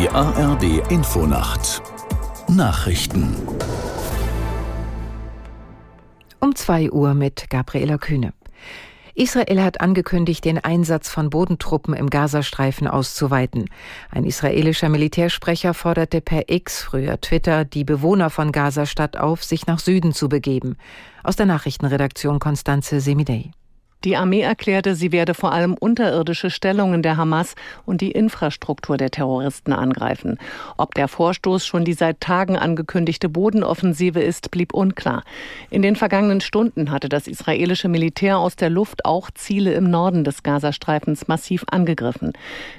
Die ARD Infonacht Nachrichten um 2 Uhr mit Gabriela Kühne. Israel hat angekündigt, den Einsatz von Bodentruppen im Gazastreifen auszuweiten. Ein israelischer Militärsprecher forderte per X, früher Twitter, die Bewohner von Gazastadt auf, sich nach Süden zu begeben. Aus der Nachrichtenredaktion Konstanze Semidey. Die Armee erklärte, sie werde vor allem unterirdische Stellungen der Hamas und die Infrastruktur der Terroristen angreifen. Ob der Vorstoß schon die seit Tagen angekündigte Bodenoffensive ist, blieb unklar. In den vergangenen Stunden hatte das israelische Militär aus der Luft auch Ziele im Norden des Gazastreifens massiv angegriffen.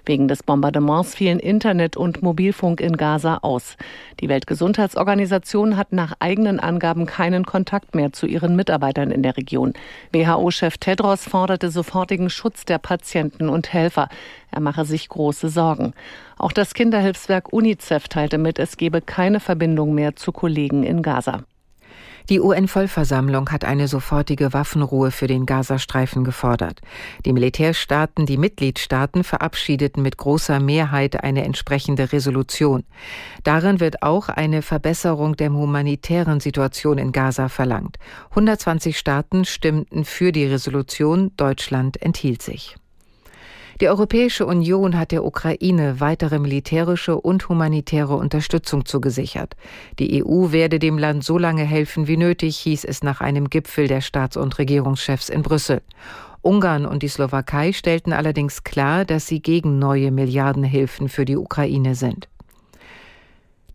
Wegen des Bombardements fielen Internet und Mobilfunk in Gaza aus. Die Weltgesundheitsorganisation hat nach eigenen Angaben keinen Kontakt mehr zu ihren Mitarbeitern in der Region. WHO-Chef Tedros Tedros forderte sofortigen Schutz der Patienten und Helfer. Er mache sich große Sorgen. Auch das Kinderhilfswerk UNICEF teilte mit, es gebe keine Verbindung mehr zu Kollegen in Gaza. Die UN-Vollversammlung hat eine sofortige Waffenruhe für den Gazastreifen gefordert. Die Militärstaaten, die Mitgliedstaaten verabschiedeten mit großer Mehrheit eine entsprechende Resolution. Darin wird auch eine Verbesserung der humanitären Situation in Gaza verlangt. 120 Staaten stimmten für die Resolution, Deutschland enthielt sich. Die Europäische Union hat der Ukraine weitere militärische und humanitäre Unterstützung zugesichert. Die EU werde dem Land so lange helfen wie nötig, hieß es nach einem Gipfel der Staats- und Regierungschefs in Brüssel. Ungarn und die Slowakei stellten allerdings klar, dass sie gegen neue Milliardenhilfen für die Ukraine sind.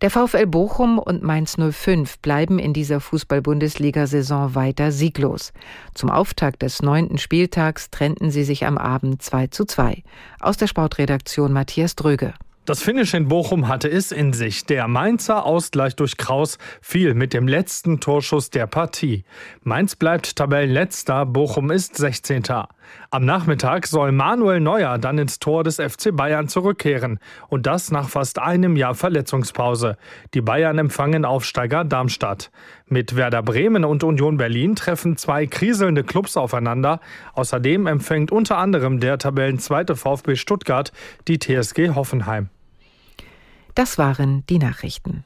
Der VfL Bochum und Mainz 05 bleiben in dieser Fußball-Bundesliga-Saison weiter sieglos. Zum Auftakt des neunten Spieltags trennten sie sich am Abend 2 zu 2. Aus der Sportredaktion Matthias Dröge. Das Finish in Bochum hatte es in sich. Der Mainzer Ausgleich durch Kraus fiel mit dem letzten Torschuss der Partie. Mainz bleibt Tabellenletzter, Bochum ist 16. Am Nachmittag soll Manuel Neuer dann ins Tor des FC Bayern zurückkehren. Und das nach fast einem Jahr Verletzungspause. Die Bayern empfangen Aufsteiger Darmstadt. Mit Werder Bremen und Union Berlin treffen zwei kriselnde Clubs aufeinander. Außerdem empfängt unter anderem der Tabellenzweite VfB Stuttgart die TSG Hoffenheim. Das waren die Nachrichten.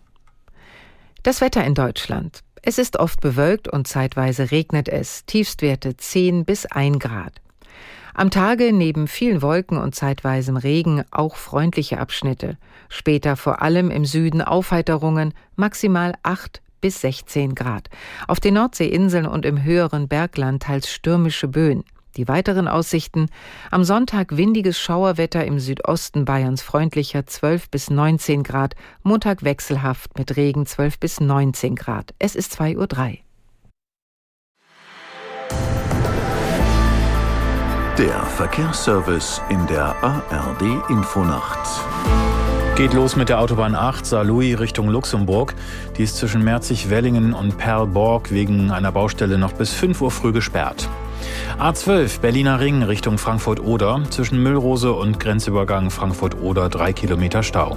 Das Wetter in Deutschland. Es ist oft bewölkt und zeitweise regnet es. Tiefstwerte 10 bis 1 Grad. Am Tage neben vielen Wolken und zeitweisem Regen auch freundliche Abschnitte. Später vor allem im Süden Aufheiterungen, maximal 8 bis 16 Grad. Auf den Nordseeinseln und im höheren Bergland teils stürmische Böen. Die weiteren Aussichten. Am Sonntag windiges Schauerwetter im Südosten Bayerns freundlicher 12 bis 19 Grad. Montag wechselhaft mit Regen 12 bis 19 Grad. Es ist 2.03 Uhr. Der Verkehrsservice in der ARD Infonacht. Geht los mit der Autobahn 8 Saarlouis Richtung Luxemburg. Die ist zwischen Merzig-Wellingen und Perlborg wegen einer Baustelle noch bis 5 Uhr früh gesperrt. A12 Berliner Ring Richtung Frankfurt-Oder. Zwischen Müllrose und Grenzübergang Frankfurt-Oder drei Kilometer Stau.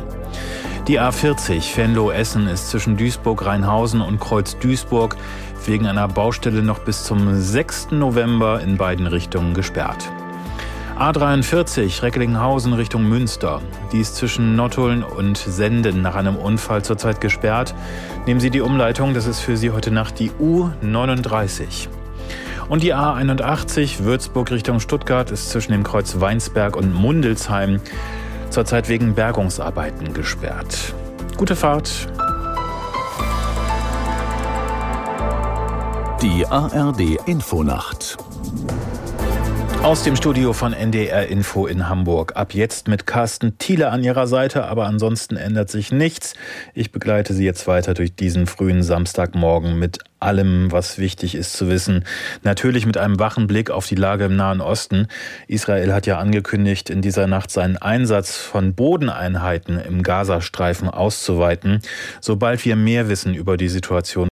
Die A40 Venlo-Essen ist zwischen Duisburg-Rheinhausen und Kreuz-Duisburg wegen einer Baustelle noch bis zum 6. November in beiden Richtungen gesperrt. A43 Recklinghausen Richtung Münster. Die ist zwischen Nottuln und Senden nach einem Unfall zurzeit gesperrt. Nehmen Sie die Umleitung, das ist für Sie heute Nacht die U39. Und die A81 Würzburg Richtung Stuttgart ist zwischen dem Kreuz Weinsberg und Mundelsheim zurzeit wegen Bergungsarbeiten gesperrt. Gute Fahrt. Die ARD Infonacht aus dem Studio von NDR Info in Hamburg. Ab jetzt mit Carsten Thiele an ihrer Seite, aber ansonsten ändert sich nichts. Ich begleite Sie jetzt weiter durch diesen frühen Samstagmorgen mit allem, was wichtig ist zu wissen. Natürlich mit einem wachen Blick auf die Lage im Nahen Osten. Israel hat ja angekündigt, in dieser Nacht seinen Einsatz von Bodeneinheiten im Gazastreifen auszuweiten. Sobald wir mehr wissen über die Situation,